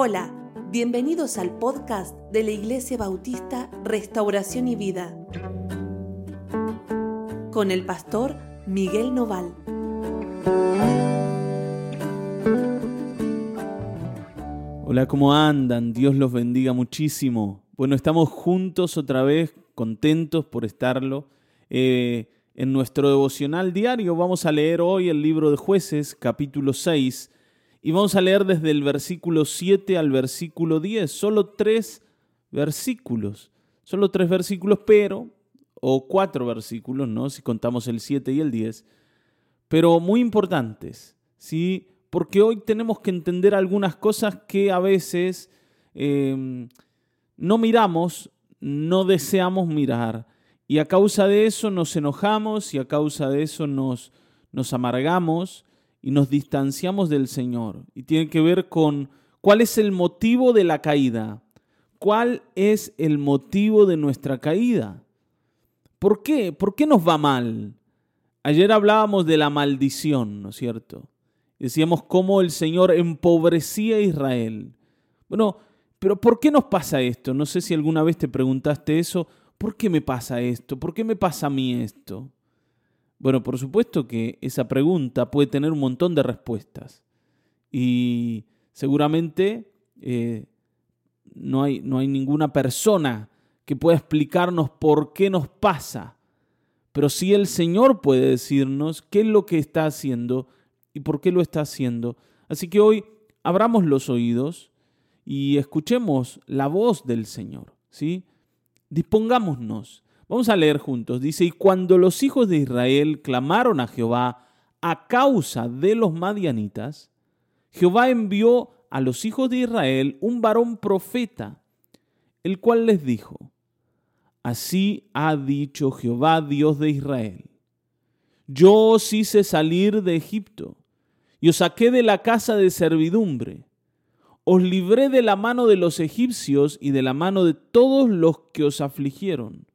Hola, bienvenidos al podcast de la Iglesia Bautista Restauración y Vida con el pastor Miguel Noval. Hola, ¿cómo andan? Dios los bendiga muchísimo. Bueno, estamos juntos otra vez, contentos por estarlo. Eh, en nuestro devocional diario vamos a leer hoy el libro de jueces, capítulo 6, y vamos a leer desde el versículo 7 al versículo 10, solo tres versículos, solo tres versículos, pero, o cuatro versículos, ¿no? Si contamos el 7 y el 10, pero muy importantes, ¿sí? Porque hoy tenemos que entender algunas cosas que a veces em, no miramos, no deseamos mirar. Y a causa de eso nos enojamos y a causa de eso nos, nos amargamos y nos distanciamos del Señor. Y tiene que ver con cuál es el motivo de la caída. ¿Cuál es el motivo de nuestra caída? ¿Por qué? ¿Por qué nos va mal? Ayer hablábamos de la maldición, ¿no es cierto? Decíamos cómo el Señor empobrecía a Israel. Bueno, pero ¿por qué nos pasa esto? No sé si alguna vez te preguntaste eso. ¿por qué me pasa esto? ¿Por qué me pasa a mí esto? Bueno, por supuesto que esa pregunta puede tener un montón de respuestas y seguramente eh, no, hay, no hay ninguna persona que pueda explicarnos por qué nos pasa, pero sí el Señor puede decirnos qué es lo que está haciendo y por qué lo está haciendo. Así que hoy abramos los oídos y escuchemos la voz del Señor, ¿sí? Dispongámonos. Vamos a leer juntos. Dice, y cuando los hijos de Israel clamaron a Jehová a causa de los madianitas, Jehová envió a los hijos de Israel un varón profeta, el cual les dijo, Así ha dicho Jehová, Dios de Israel. Yo os hice salir de Egipto y os saqué de la casa de servidumbre os libré de la mano de los egipcios y de la mano de todos los que os afligieron,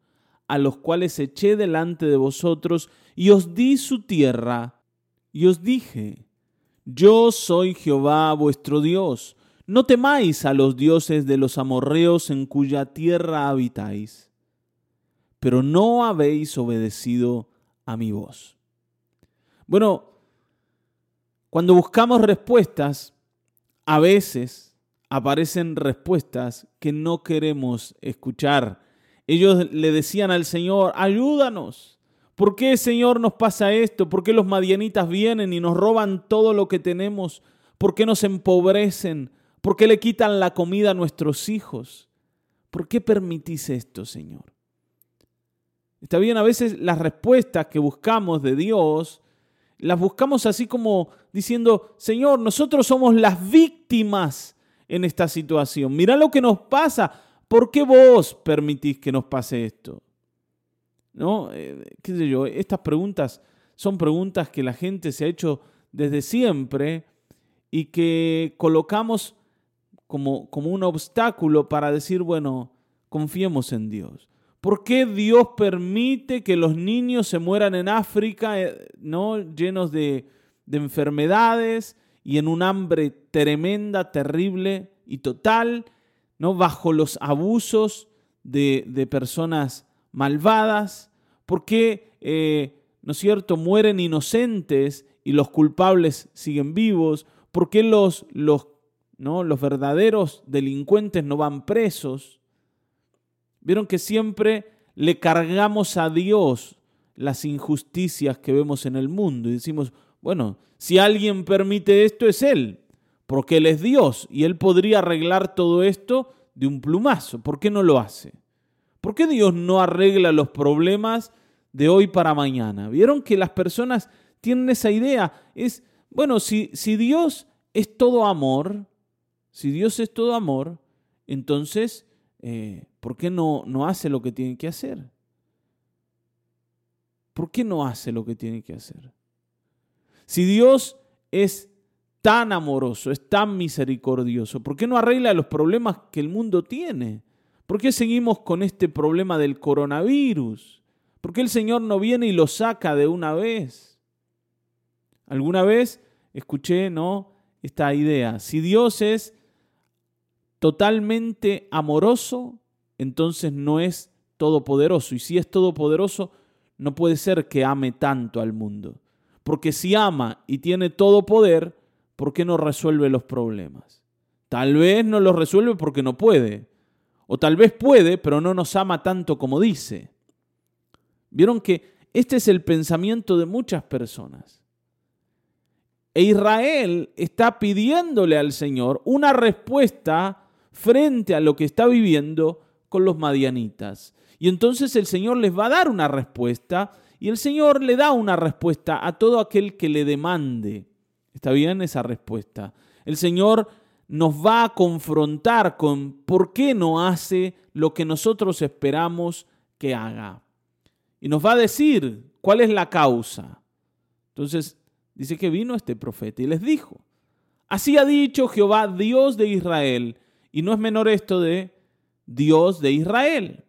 a los cuales eché delante de vosotros, y os di su tierra, y os dije, yo soy Jehová vuestro Dios, no temáis a los dioses de los amorreos en cuya tierra habitáis, pero no habéis obedecido a mi voz. Bueno, cuando buscamos respuestas, a veces aparecen respuestas que no queremos escuchar. Ellos le decían al Señor, ayúdanos. ¿Por qué, Señor, nos pasa esto? ¿Por qué los madianitas vienen y nos roban todo lo que tenemos? ¿Por qué nos empobrecen? ¿Por qué le quitan la comida a nuestros hijos? ¿Por qué permitís esto, Señor? Está bien, a veces las respuestas que buscamos de Dios las buscamos así como diciendo, Señor, nosotros somos las víctimas en esta situación. Mira lo que nos pasa. ¿Por qué vos permitís que nos pase esto? ¿No? Eh, ¿Qué sé yo? Estas preguntas son preguntas que la gente se ha hecho desde siempre y que colocamos como, como un obstáculo para decir, bueno, confiemos en Dios. ¿Por qué Dios permite que los niños se mueran en África, eh, ¿no? llenos de, enfermedades y en un hambre tremenda, terrible y total, ¿no? bajo los abusos de, personas malvadas? ¿Por qué, eh, ¿no es cierto?, mueren inocentes y los culpables siguen vivos. ¿Por qué los, los, ¿no? los verdaderos delincuentes no van presos? Vieron que siempre le cargamos a Dios las injusticias que vemos en el mundo y decimos, bueno, si alguien permite esto es Él, porque Él es Dios y Él podría arreglar todo esto de un plumazo. ¿Por qué no lo hace? ¿Por qué Dios no arregla los problemas de hoy para mañana? ¿Vieron que las personas tienen esa idea? Es, bueno, si, si Dios es todo amor, si Dios es todo amor, entonces eh, ¿por qué no, no hace lo que tiene que hacer? ¿Por qué no hace lo que tiene que hacer? Si Dios es tan amoroso, es tan misericordioso, ¿por qué no arregla los problemas que el mundo tiene? ¿Por qué seguimos con este problema del coronavirus? ¿Por qué el Señor no viene y lo saca de una vez? Alguna vez escuché, ¿no? Esta idea, si Dios es totalmente amoroso, entonces no es todopoderoso. Y si es todopoderoso, no puede ser que ame tanto al mundo. Porque si ama y tiene todo poder, ¿por qué no resuelve los problemas? Tal vez no los resuelve porque no puede. O tal vez puede, pero no nos ama tanto como dice. Vieron que este es el pensamiento de muchas personas. E Israel está pidiéndole al Señor una respuesta frente a lo que está viviendo con los madianitas. Y entonces el Señor les va a dar una respuesta y el Señor le da una respuesta a todo aquel que le demande. ¿Está bien esa respuesta? El Señor nos va a confrontar con por qué no hace lo que nosotros esperamos que haga. Y nos va a decir cuál es la causa. Entonces dice que vino este profeta y les dijo, así ha dicho Jehová, Dios de Israel. Y no es menor esto de Dios de Israel.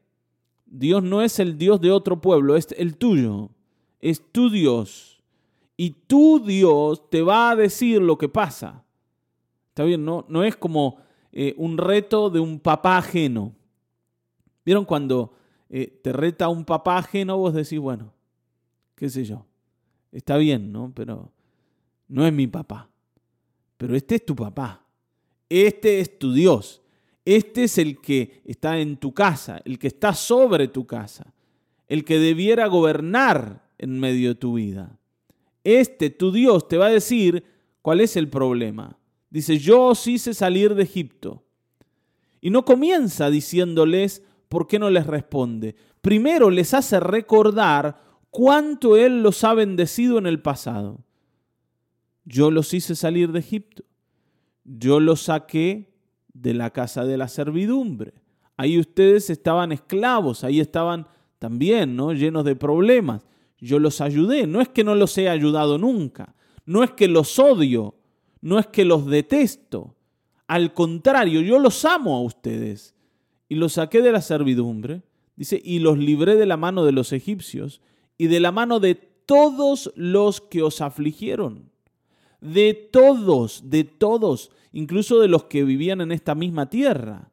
Dios no es el Dios de otro pueblo, es el tuyo, es tu Dios. Y tu Dios te va a decir lo que pasa. Está bien, no, no es como eh, un reto de un papá ajeno. ¿Vieron cuando eh, te reta un papá ajeno? Vos decís, bueno, qué sé yo, está bien, ¿no? Pero no es mi papá. Pero este es tu papá. Este es tu Dios. Este es el que está en tu casa, el que está sobre tu casa, el que debiera gobernar en medio de tu vida. Este, tu Dios, te va a decir cuál es el problema. Dice, yo os hice salir de Egipto. Y no comienza diciéndoles por qué no les responde. Primero les hace recordar cuánto Él los ha bendecido en el pasado. Yo los hice salir de Egipto. Yo los saqué de la casa de la servidumbre. Ahí ustedes estaban esclavos, ahí estaban también, ¿no? Llenos de problemas. Yo los ayudé, no es que no los he ayudado nunca, no es que los odio, no es que los detesto. Al contrario, yo los amo a ustedes y los saqué de la servidumbre, dice, y los libré de la mano de los egipcios y de la mano de todos los que os afligieron. De todos, de todos incluso de los que vivían en esta misma tierra.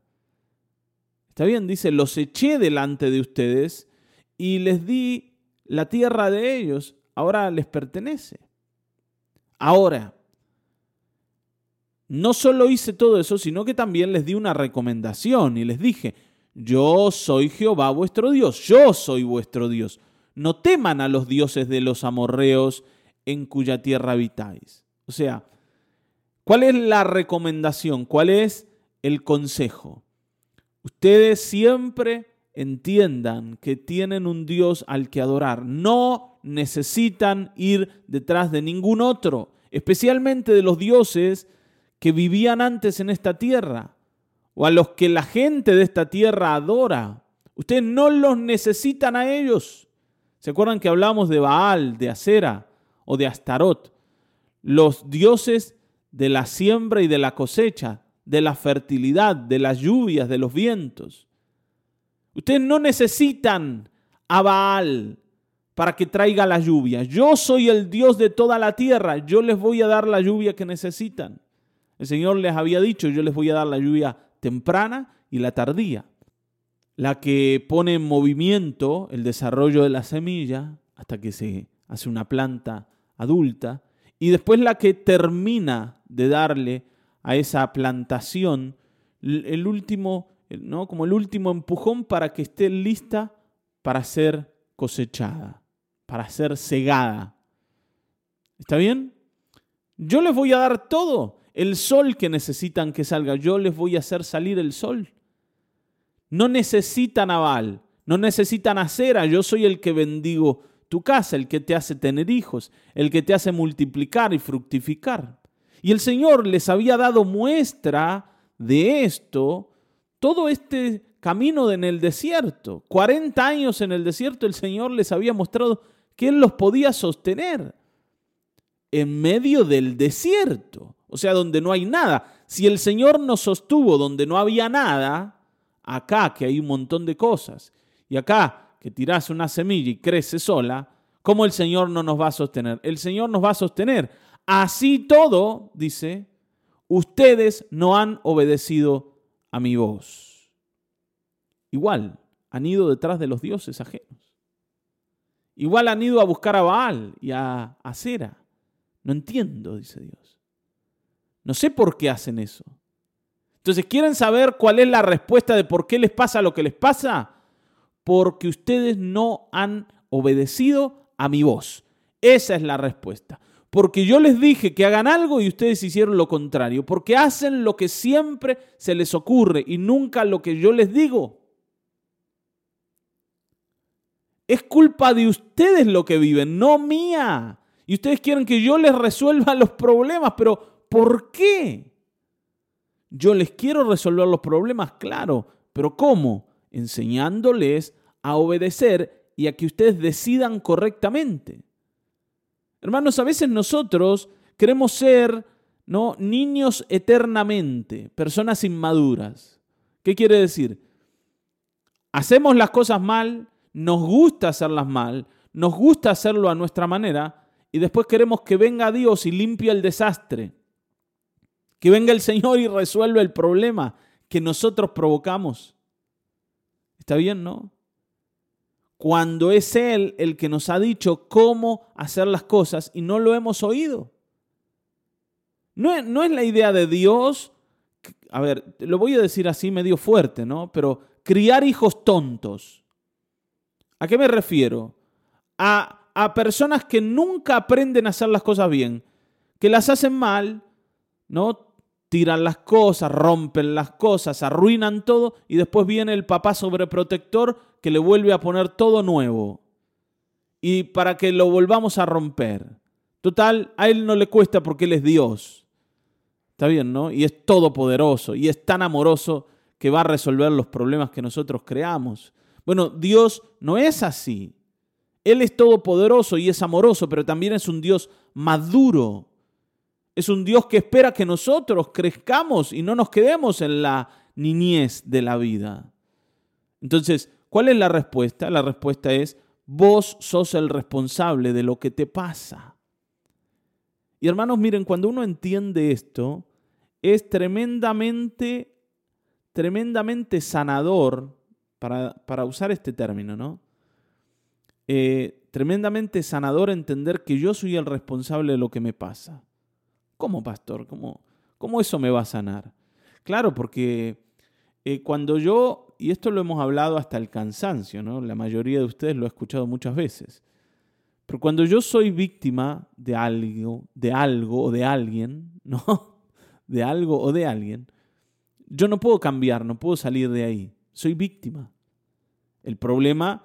Está bien, dice, los eché delante de ustedes y les di la tierra de ellos, ahora les pertenece. Ahora, no solo hice todo eso, sino que también les di una recomendación y les dije, yo soy Jehová vuestro Dios, yo soy vuestro Dios. No teman a los dioses de los amorreos en cuya tierra habitáis. O sea, ¿Cuál es la recomendación? ¿Cuál es el consejo? Ustedes siempre entiendan que tienen un Dios al que adorar. No necesitan ir detrás de ningún otro, especialmente de los dioses que vivían antes en esta tierra o a los que la gente de esta tierra adora. Ustedes no los necesitan a ellos. ¿Se acuerdan que hablamos de Baal, de Acera o de Astarot? Los dioses de la siembra y de la cosecha, de la fertilidad, de las lluvias, de los vientos. Ustedes no necesitan a Baal para que traiga la lluvia. Yo soy el Dios de toda la tierra. Yo les voy a dar la lluvia que necesitan. El Señor les había dicho, yo les voy a dar la lluvia temprana y la tardía. La que pone en movimiento el desarrollo de la semilla hasta que se hace una planta adulta y después la que termina de darle a esa plantación el último, ¿no? como el último empujón para que esté lista para ser cosechada, para ser cegada. ¿Está bien? Yo les voy a dar todo, el sol que necesitan que salga, yo les voy a hacer salir el sol. No necesitan aval, no necesitan acera, yo soy el que bendigo tu casa, el que te hace tener hijos, el que te hace multiplicar y fructificar. Y el Señor les había dado muestra de esto todo este camino en el desierto. 40 años en el desierto el Señor les había mostrado que Él los podía sostener en medio del desierto, o sea, donde no hay nada. Si el Señor nos sostuvo donde no había nada, acá que hay un montón de cosas, y acá que tiras una semilla y crece sola, ¿cómo el Señor no nos va a sostener? El Señor nos va a sostener. Así todo, dice, ustedes no han obedecido a mi voz. Igual, han ido detrás de los dioses ajenos. Igual han ido a buscar a Baal y a Acera. No entiendo, dice Dios. No sé por qué hacen eso. Entonces, ¿quieren saber cuál es la respuesta de por qué les pasa lo que les pasa? Porque ustedes no han obedecido a mi voz. Esa es la respuesta. Porque yo les dije que hagan algo y ustedes hicieron lo contrario. Porque hacen lo que siempre se les ocurre y nunca lo que yo les digo. Es culpa de ustedes lo que viven, no mía. Y ustedes quieren que yo les resuelva los problemas, pero ¿por qué? Yo les quiero resolver los problemas, claro, pero ¿cómo? Enseñándoles a obedecer y a que ustedes decidan correctamente. Hermanos, a veces nosotros queremos ser ¿no? niños eternamente, personas inmaduras. ¿Qué quiere decir? Hacemos las cosas mal, nos gusta hacerlas mal, nos gusta hacerlo a nuestra manera y después queremos que venga Dios y limpie el desastre. Que venga el Señor y resuelva el problema que nosotros provocamos. ¿Está bien, no? Cuando es Él el que nos ha dicho cómo hacer las cosas y no lo hemos oído. No es, la idea de Dios, a ver, lo voy a decir así medio fuerte, ¿no? Pero criar hijos tontos. ¿A qué me refiero? A, a personas que nunca aprenden a hacer las cosas bien, que las hacen mal, ¿no? Tiran las cosas, rompen las cosas, arruinan todo y después viene el papá sobreprotector que le vuelve a poner todo nuevo. Y para que lo volvamos a romper. Total, a él no le cuesta porque él es Dios. Está bien, ¿no? Y es todopoderoso y es tan amoroso que va a resolver los problemas que nosotros creamos. Bueno, Dios no es así. Él es todopoderoso y es amoroso, pero también es un Dios maduro es un Dios que espera que nosotros crezcamos y no nos quedemos en la niñez de la vida. Entonces, ¿cuál es la respuesta? La respuesta es, vos sos el responsable de lo que te pasa. Y hermanos, miren, cuando uno entiende esto, es tremendamente, tremendamente sanador, para, para usar este término, ¿no? Eh, tremendamente sanador entender que yo soy el responsable de lo que me pasa. ¿Cómo, pastor? ¿Cómo, cómo eso me va a sanar? Claro, porque eh, cuando yo, y esto lo hemos hablado hasta el cansancio, ¿no? La mayoría de ustedes lo ha escuchado muchas veces. Pero cuando yo soy víctima de algo, de algo o de alguien, ¿no? De algo o de alguien, yo no puedo cambiar, no puedo salir de ahí. Soy víctima. El problema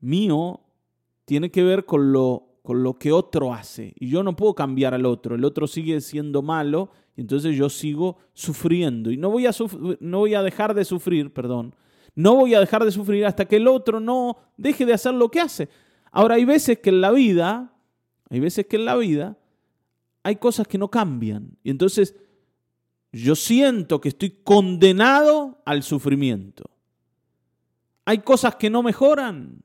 mío tiene que ver con lo con lo que otro hace. Y yo no puedo cambiar al otro. El otro sigue siendo malo y entonces yo sigo sufriendo. Y no voy a, no voy a dejar de sufrir, perdón. No voy a dejar de sufrir hasta que el otro no deje de hacer lo que hace. Ahora hay veces que en la vida, hay veces que en la vida hay cosas que no cambian. Y entonces yo siento que estoy condenado al sufrimiento. Hay cosas que no mejoran.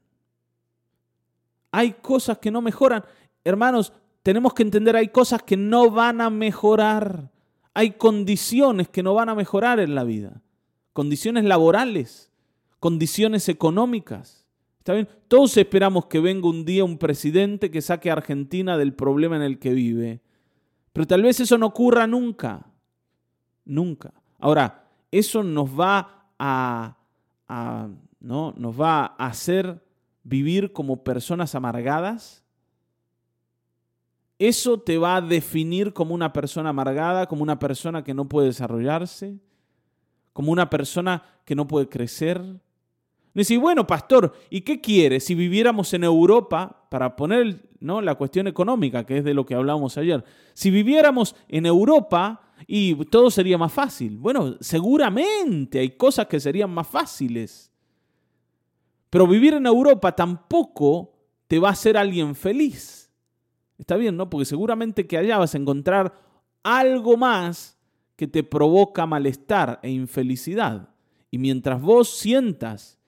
Hay cosas que no mejoran. Hermanos, tenemos que entender, hay cosas que no van a mejorar. Hay condiciones que no van a mejorar en la vida. Condiciones laborales, condiciones económicas. ¿Está bien? Todos esperamos que venga un día un presidente que saque a Argentina del problema en el que vive. Pero tal vez eso no ocurra nunca. Nunca. Ahora, eso nos va a, a ¿no? nos va a hacer vivir como personas amargadas? ¿Eso te va a definir como una persona amargada, como una persona que no puede desarrollarse, como una persona que no puede crecer? Dice, bueno, pastor, ¿y qué quiere? Si viviéramos en Europa, para poner ¿no? la cuestión económica, que es de lo que hablábamos ayer, si viviéramos en Europa y todo sería más fácil. Bueno, seguramente hay cosas que serían más fáciles. Pero vivir en Europa tampoco te va a hacer alguien feliz. Está bien, ¿no? Porque seguramente que allá vas a encontrar algo más que te provoca malestar e infelicidad. Y mientras vos sientas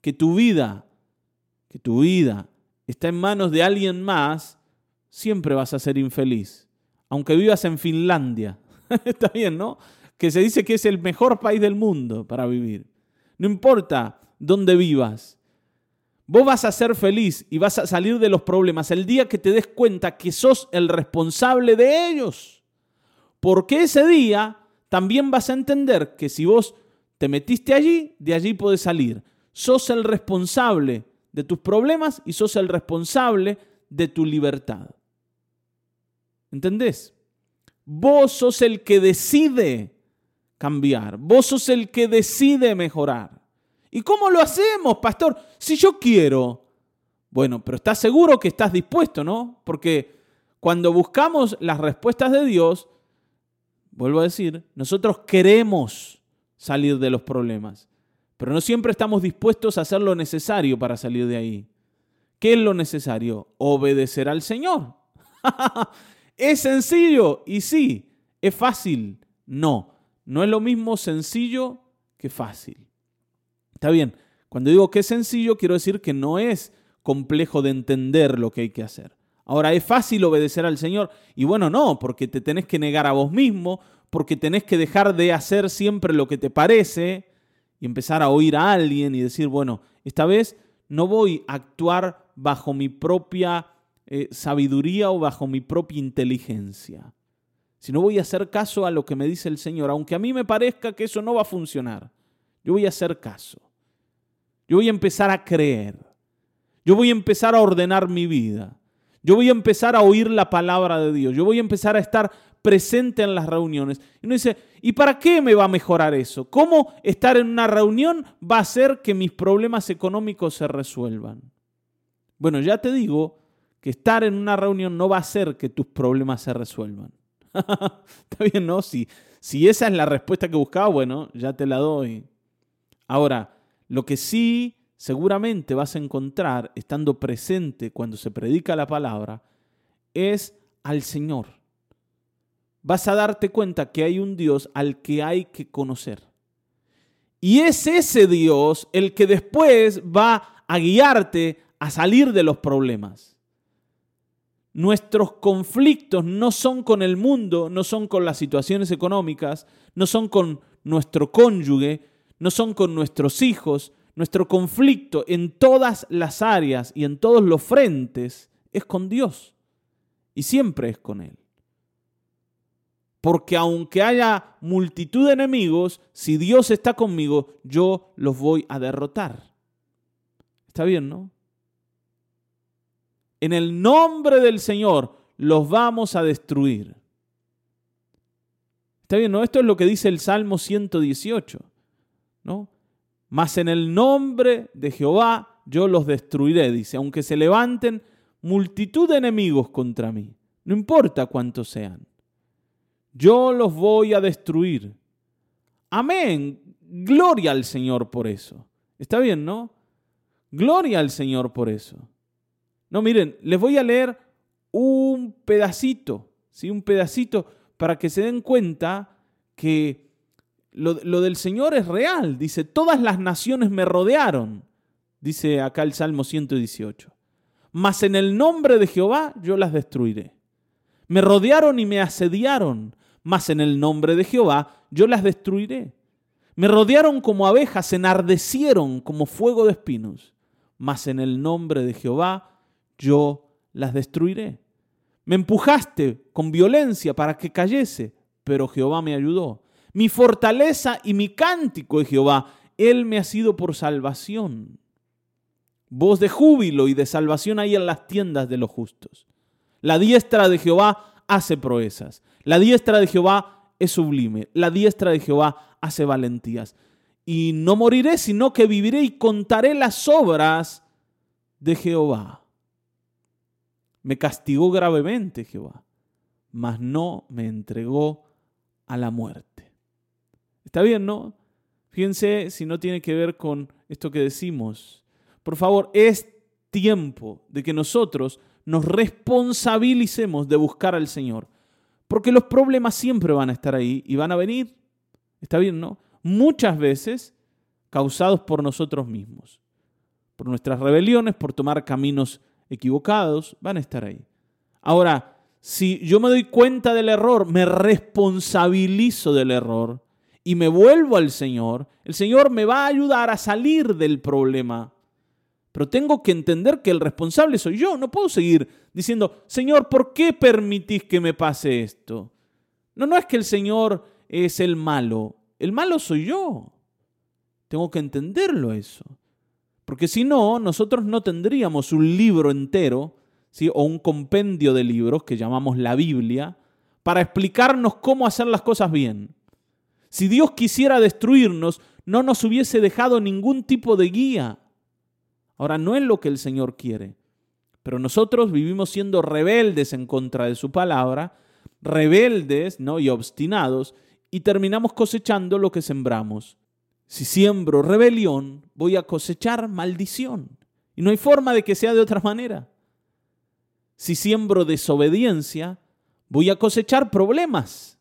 que tu vida, que tu vida está en manos de alguien más, siempre vas a ser infeliz. Aunque vivas en Finlandia. Está bien, ¿no? que se dice que es el mejor país del mundo para vivir. No importa dónde vivas. Vos vas a ser feliz y vas a salir de los problemas el día que te des cuenta que sos el responsable de ellos. Porque ese día también vas a entender que si vos te metiste allí, de allí puedes salir. Sos el responsable de tus problemas y sos el responsable de tu libertad. ¿Entendés? Vos sos el que decide cambiar. Vos sos el que decide mejorar. ¿Y cómo lo hacemos, pastor? Si yo quiero. Bueno, pero estás seguro que estás dispuesto, ¿no? Porque cuando buscamos las respuestas de Dios, vuelvo a decir, nosotros queremos salir de los problemas, pero no siempre estamos dispuestos a hacer lo necesario para salir de ahí. ¿Qué es lo necesario? Obedecer al Señor. ¿Es sencillo? Y sí. ¿Es fácil? No. No es lo mismo sencillo que fácil. Está bien. Cuando digo que es sencillo, quiero decir que no es complejo de entender lo que hay que hacer. Ahora, ¿es fácil obedecer al Señor? Y bueno, no, porque te tenés que negar a vos mismo, porque tenés que dejar de hacer siempre lo que te parece y empezar a oír a alguien y decir, bueno, esta vez no voy a actuar bajo mi propia eh, sabiduría o bajo mi propia inteligencia, sino voy a hacer caso a lo que me dice el Señor, aunque a mí me parezca que eso no va a funcionar. Yo voy a hacer caso. Yo voy a empezar a creer. Yo voy a empezar a ordenar mi vida. Yo voy a empezar a oír la palabra de Dios. Yo voy a empezar a estar presente en las reuniones. Y uno dice, ¿y para qué me va a mejorar eso? ¿Cómo estar en una reunión va a hacer que mis problemas económicos se resuelvan? Bueno, ya te digo que estar en una reunión no va a hacer que tus problemas se resuelvan. Está bien, ¿no? Si, si esa es la respuesta que buscaba, bueno, ya te la doy. Ahora, lo que sí seguramente vas a encontrar estando presente cuando se predica la palabra es al Señor. Vas a darte cuenta que hay un Dios al que hay que conocer. Y es ese Dios el que después va a guiarte a salir de los problemas. Nuestros conflictos no son con el mundo, no son con las situaciones económicas, no son con nuestro cónyuge, no son con nuestros hijos. Nuestro conflicto en todas las áreas y en todos los frentes es con Dios. Y siempre es con Él. Porque aunque haya multitud de enemigos, si Dios está conmigo, yo los voy a derrotar. Está bien, ¿no? En el nombre del Señor los vamos a destruir. Está bien, ¿no? Esto es lo que dice el Salmo 118, ¿no? Mas en el nombre de Jehová yo los destruiré, dice, aunque se levanten multitud de enemigos contra mí, no importa cuántos sean, yo los voy a destruir. Amén. Gloria al Señor por eso. Está bien, ¿no? Gloria al Señor por eso. No, miren, les voy a leer un pedacito, ¿sí? un pedacito para que se den cuenta que lo, lo, del Señor es real. Dice, todas las naciones me rodearon, dice acá el Salmo 118. Mas en el nombre de Jehová yo las destruiré. Me rodearon y me asediaron, mas en el nombre de Jehová yo las destruiré. Me rodearon como abejas, enardecieron como fuego de espinos, mas en el nombre de Jehová yo las destruiré. Me empujaste con violencia para que cayese, pero Jehová me ayudó. Mi fortaleza y mi cántico es Jehová. Él me ha sido por salvación. Voz de júbilo y de salvación hay en las tiendas de los justos. La diestra de Jehová hace proezas. La diestra de Jehová es sublime. La diestra de Jehová hace valentías. Y no moriré, sino que viviré y contaré las obras de Jehová. Me castigó gravemente Jehová, mas no me entregó a la muerte. Está bien, ¿no? Fíjense si no tiene que ver con esto que decimos. Por favor, es tiempo de que nosotros nos responsabilicemos de buscar al Señor. Porque los problemas siempre van a estar ahí y van a venir. Está bien, ¿no? Muchas veces causados por nosotros mismos, por nuestras rebeliones, por tomar caminos equivocados, van a estar ahí. Ahora, si yo me doy cuenta del error, me responsabilizo del error, y me vuelvo al Señor, el Señor me va a ayudar a salir del problema. Pero tengo que entender que el responsable soy yo. No puedo seguir diciendo, Señor, ¿por qué permitís que me pase esto? No, no es que el Señor es el malo. El malo soy yo. Tengo que entenderlo eso. Porque si no, nosotros no tendríamos un libro entero ¿sí? o un compendio de libros que llamamos la Biblia para explicarnos cómo hacer las cosas bien. Si Dios quisiera destruirnos, no nos hubiese dejado ningún tipo de guía. Ahora, no es lo que el Señor quiere, pero nosotros vivimos siendo rebeldes en contra de su palabra, rebeldes ¿no? y obstinados, y terminamos cosechando lo que sembramos. Si siembro rebelión, voy a cosechar maldición. Y no hay forma de que sea de otra manera. Si siembro desobediencia, voy a cosechar problemas.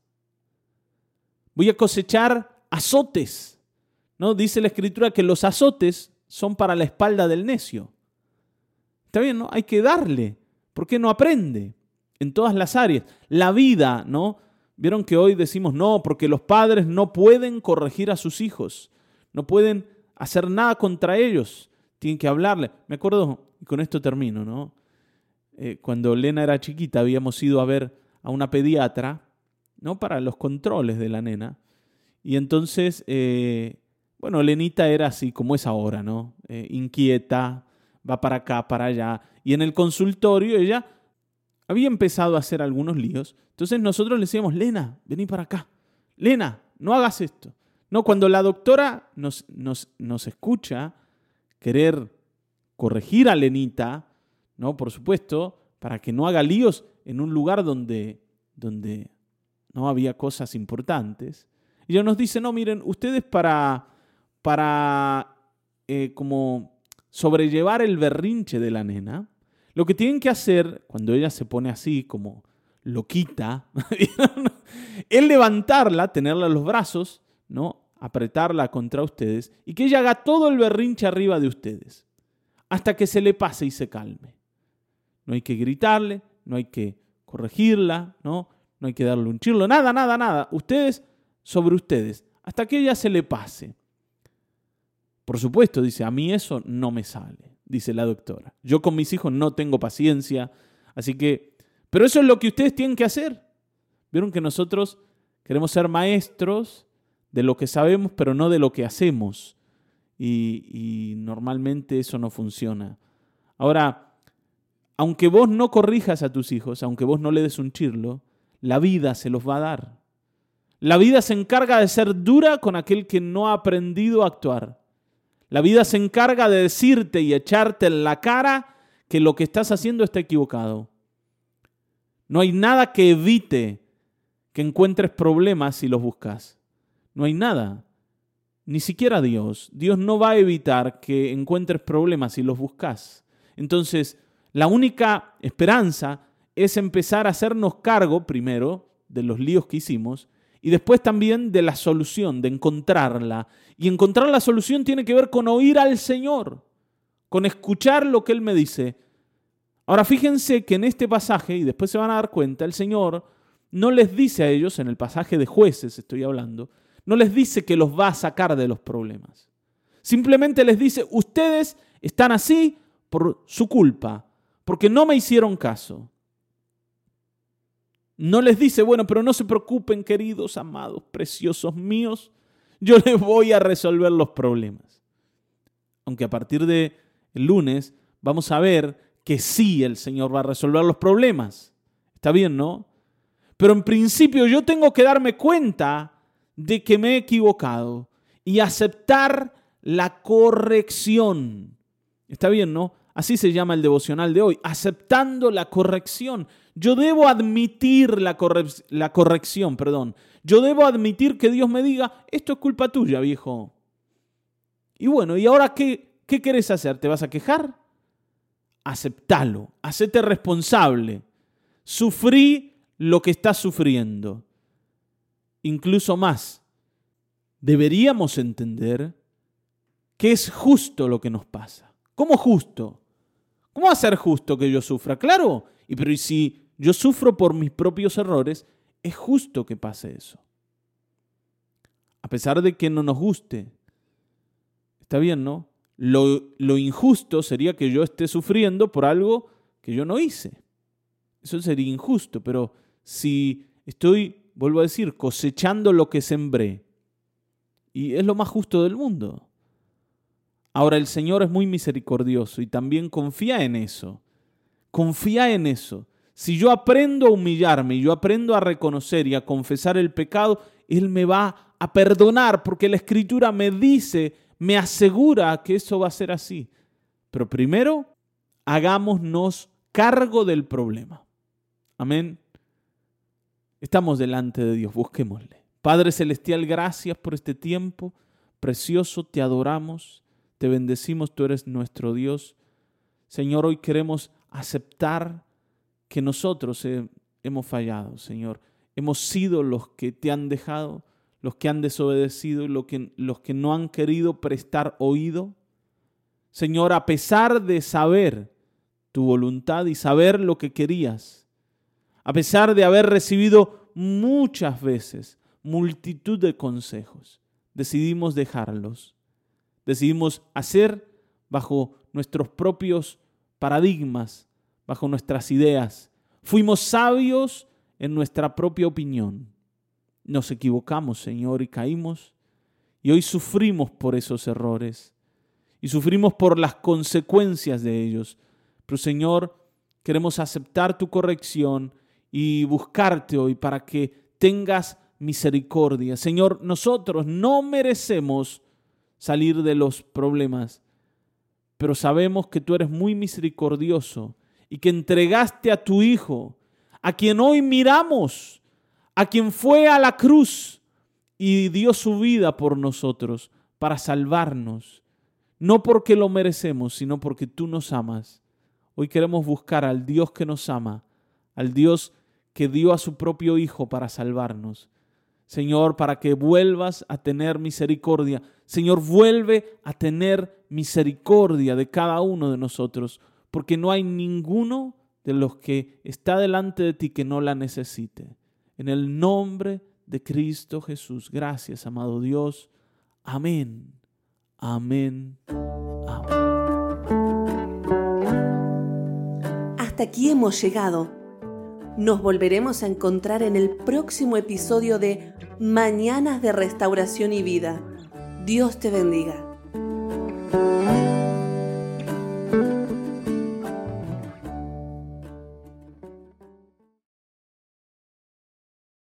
Voy a cosechar azotes. ¿No? Dice la escritura que los azotes son para la espalda del necio. Está bien, ¿no? Hay que darle, porque no aprende en todas las áreas. La vida, ¿no? Vieron que hoy decimos no, porque los padres no pueden corregir a sus hijos, no pueden hacer nada contra ellos, tienen que hablarle. Me acuerdo, y con esto termino, ¿no? Eh, cuando Lena era chiquita habíamos ido a ver a una pediatra, ¿no? Para los controles de la nena. Y entonces, eh, bueno, Lenita era así como es ahora, ¿no? Eh, inquieta, va para acá, para allá. Y en el consultorio ella había empezado a hacer algunos líos. Entonces nosotros le decíamos, Lena, vení para acá. Lena, no hagas esto. No, cuando la doctora nos, nos, nos escucha querer corregir a Lenita, ¿no? Por supuesto, para que no haga líos en un lugar donde, donde no había cosas importantes. Y ella nos dice, no, miren, ustedes para, para eh, como sobrellevar el berrinche de la nena, lo que tienen que hacer cuando ella se pone así como loquita, es levantarla, tenerla en los brazos, ¿no? apretarla contra ustedes y que ella haga todo el berrinche arriba de ustedes, hasta que se le pase y se calme. No hay que gritarle, no hay que corregirla, ¿no? No hay que darle un chirlo, nada, nada, nada. Ustedes sobre ustedes, hasta que ella se le pase. Por supuesto, dice, a mí eso no me sale, dice la doctora. Yo con mis hijos no tengo paciencia, así que, pero eso es lo que ustedes tienen que hacer. Vieron que nosotros queremos ser maestros de lo que sabemos, pero no de lo que hacemos. Y, y normalmente eso no funciona. Ahora, aunque vos no corrijas a tus hijos, aunque vos no le des un chirlo, la vida se los va a dar. La vida se encarga de ser dura con aquel que no ha aprendido a actuar. La vida se encarga de decirte y echarte en la cara que lo que estás haciendo está equivocado. No hay nada que evite que encuentres problemas si los buscas. No hay nada. Ni siquiera Dios. Dios no va a evitar que encuentres problemas si los buscas. Entonces, la única esperanza es empezar a hacernos cargo primero de los líos que hicimos y después también de la solución, de encontrarla. Y encontrar la solución tiene que ver con oír al Señor, con escuchar lo que Él me dice. Ahora fíjense que en este pasaje, y después se van a dar cuenta, el Señor no les dice a ellos, en el pasaje de jueces estoy hablando, no les dice que los va a sacar de los problemas. Simplemente les dice, ustedes están así por su culpa, porque no me hicieron caso. No les dice, bueno, pero no se preocupen, queridos, amados, preciosos míos, yo les voy a resolver los problemas. Aunque a partir de el lunes vamos a ver que sí el Señor va a resolver los problemas. Está bien, ¿no? Pero en principio yo tengo que darme cuenta de que me he equivocado y aceptar la corrección. Está bien, ¿no? Así se llama el devocional de hoy, aceptando la corrección. Yo debo admitir la, la corrección, perdón. Yo debo admitir que Dios me diga, esto es culpa tuya, viejo. Y bueno, ¿y ahora qué, qué querés hacer? ¿Te vas a quejar? Aceptalo, hacete responsable. Sufrí lo que estás sufriendo. Incluso más, deberíamos entender que es justo lo que nos pasa. ¿Cómo justo? ¿Cómo va a ser justo que yo sufra? Claro, y pero si yo sufro por mis propios errores, es justo que pase eso. a pesar de que no nos guste. Está bien, ¿no? Lo, lo injusto sería que yo esté sufriendo por algo que yo no hice. Eso sería injusto, pero si estoy, vuelvo a decir, cosechando lo que sembré, y es lo más justo del mundo. Ahora el Señor es muy misericordioso y también confía en eso. Confía en eso. Si yo aprendo a humillarme y yo aprendo a reconocer y a confesar el pecado, Él me va a perdonar porque la Escritura me dice, me asegura que eso va a ser así. Pero primero, hagámonos cargo del problema. Amén. Estamos delante de Dios, busquémosle. Padre Celestial, gracias por este tiempo precioso, te adoramos, te bendecimos, tú eres nuestro Dios. Señor, hoy queremos aceptar que nosotros hemos fallado, Señor. Hemos sido los que te han dejado, los que han desobedecido, los que, los que no han querido prestar oído. Señor, a pesar de saber tu voluntad y saber lo que querías, a pesar de haber recibido muchas veces multitud de consejos, decidimos dejarlos. Decidimos hacer bajo nuestros propios paradigmas, bajo nuestras ideas. Fuimos sabios en nuestra propia opinión. Nos equivocamos, Señor, y caímos. Y hoy sufrimos por esos errores. Y sufrimos por las consecuencias de ellos. Pero, Señor, queremos aceptar tu corrección y buscarte hoy para que tengas misericordia. Señor, nosotros no merecemos salir de los problemas, pero sabemos que tú eres muy misericordioso y que entregaste a tu Hijo, a quien hoy miramos, a quien fue a la cruz y dio su vida por nosotros para salvarnos, no porque lo merecemos, sino porque tú nos amas. Hoy queremos buscar al Dios que nos ama, al Dios que dio a su propio Hijo para salvarnos. Señor, para que vuelvas a tener misericordia. Señor, vuelve a tener misericordia de cada uno de nosotros, porque no hay ninguno de los que está delante de ti que no la necesite. En el nombre de Cristo Jesús. Gracias, amado Dios. Amén. Amén. Amén. Hasta aquí hemos llegado nos volveremos a encontrar en el próximo episodio de Mañanas de Restauración y Vida. Dios te bendiga.